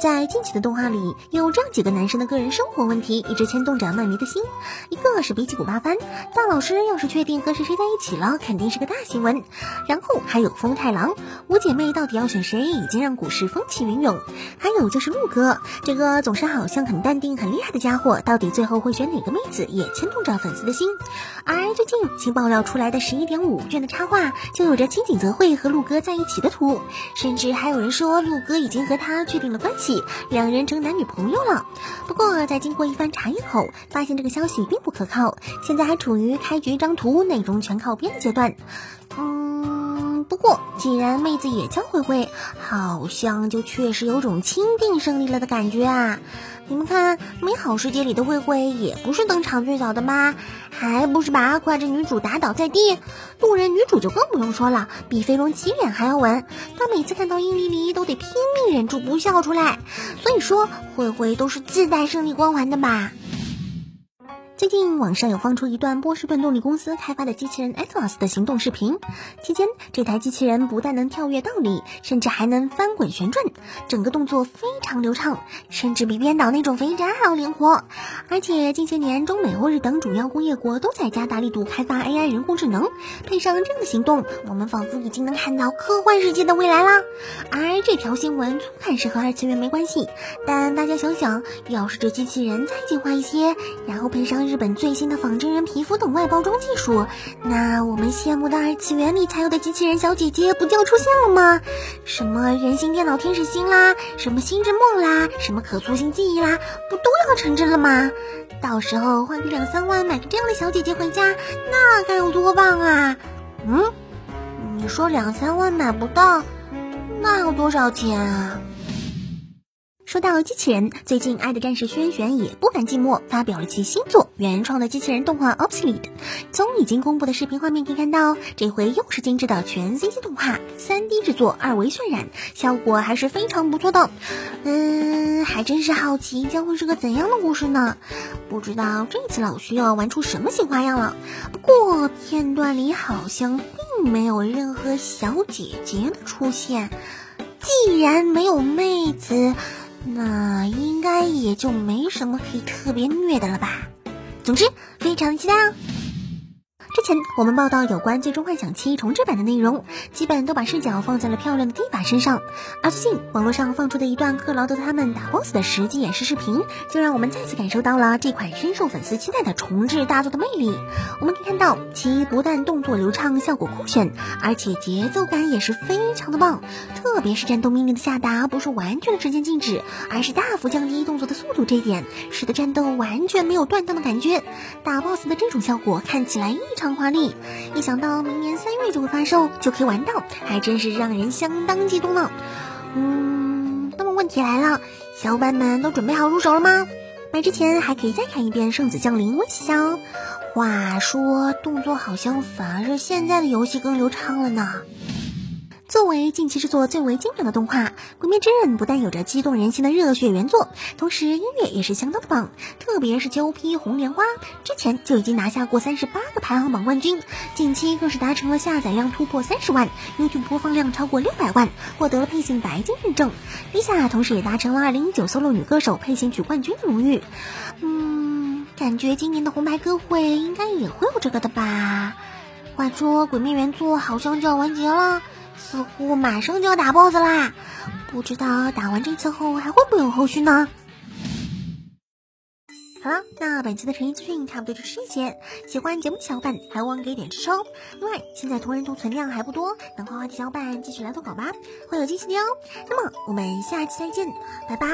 在近期的动画里，有这样几个男生的个人生活问题一直牵动着漫迷的心。一个是比起古八番，大老师要是确定和谁谁在一起了，肯定是个大新闻。然后还有风太郎，五姐妹到底要选谁，已经让股市风起云涌。还有就是鹿哥，这个总是好像很淡定、很厉害的家伙，到底最后会选哪个妹子，也牵动着粉丝的心。而最近新爆料出来的十一点五卷的插画，就有着青井泽惠和鹿哥在一起的图，甚至还有人说鹿哥已经和他确定了关系。两人成男女朋友了，不过在经过一番查验后，发现这个消息并不可靠，现在还处于开局一张图，内容全靠编的阶段。嗯，不过既然妹子也叫灰灰，好像就确实有种钦定胜利了的感觉啊。你们看，美好世界里的慧慧也不是登场最早的吗？还不是把胯着女主打倒在地？路人女主就更不用说了，比飞龙起脸还要稳。她每次看到殷离离都得拼命忍住不笑出来。所以说，慧慧都是自带胜利光环的吧。最近网上有放出一段波士顿动力公司开发的机器人 Atlas 的行动视频，期间这台机器人不但能跳跃倒立，甚至还能翻滚旋转，整个动作非常流畅，甚至比编导那种肥宅还要灵活。而且近些年中美欧日等主要工业国都在加大力度开发 AI 人工智能，配上这样的行动，我们仿佛已经能看到科幻世界的未来啦。而这条新闻粗看是和二次元没关系，但大家想想，要是这机器人再进化一些，然后配上。日本最新的仿真人皮肤等外包装技术，那我们羡慕的二次元里才有的机器人小姐姐不就要出现了吗？什么人形电脑天使心啦，什么心之梦啦，什么可塑性记忆啦，不都要成真了吗？到时候花个两三万买个这样的小姐姐回家，那该有多棒啊！嗯，你说两三万买不到，那要多少钱啊？说到机器人，最近《爱的战士》轩轩也不甘寂寞，发表了其新作原创的机器人动画《Obsolete》。从已经公布的视频画面可以看到，这回又是精致的全 CG 动画，3D 制作，二维渲染，效果还是非常不错的。嗯，还真是好奇将会是个怎样的故事呢？不知道这次老徐要玩出什么新花样了。不过片段里好像并没有任何小姐姐的出现，既然没有妹子。那应该也就没什么可以特别虐的了吧。总之，非常期待哦。我们报道有关《最终幻想七》重置版的内容，基本都把视角放在了漂亮的蒂法身上。而最近网络上放出的一段克劳德他们打 BOSS 的实际演示视频，就让我们再次感受到了这款深受粉丝期待的重置大作的魅力。我们可以看到，其不但动作流畅、效果酷炫，而且节奏感也是非常的棒。特别是战斗命令的下达不是完全的直接静止，而是大幅降低动作的速度，这一点使得战斗完全没有断档的感觉。打 BOSS 的这种效果看起来异常。华丽，一想到明年三月就会发售，就可以玩到，还真是让人相当激动呢。嗯，那么问题来了，小伙伴们都准备好入手了吗？买之前还可以再看一遍《圣子降临》，温习下哦。话说，动作好像反而是现在的游戏更流畅了呢。作为近期制作最为精良的动画，《鬼灭之刃》不但有着激动人心的热血原作，同时音乐也是相当的棒。特别是 G.O.P 红莲花，之前就已经拿下过三十八个排行榜冠军，近期更是达成了下载量突破三十万，YouTube 播放量超过六百万，获得了配信白金认证。Lisa 同时也达成了二零一九 solo 女歌手配信曲冠军的荣誉。嗯，感觉今年的红白歌会应该也会有这个的吧？话说，鬼灭原作好像就要完结了。似乎马上就要打 BOSS 啦，不知道打完这次后还会不会有后续呢？好了，那本期的成音资讯差不多就是这些。喜欢节目的小伙伴还望给点支撑。另外，现在同人图存量还不多，能花花的小伙伴继续来投稿吧，会有惊喜的哦。那么我们下期再见，拜拜。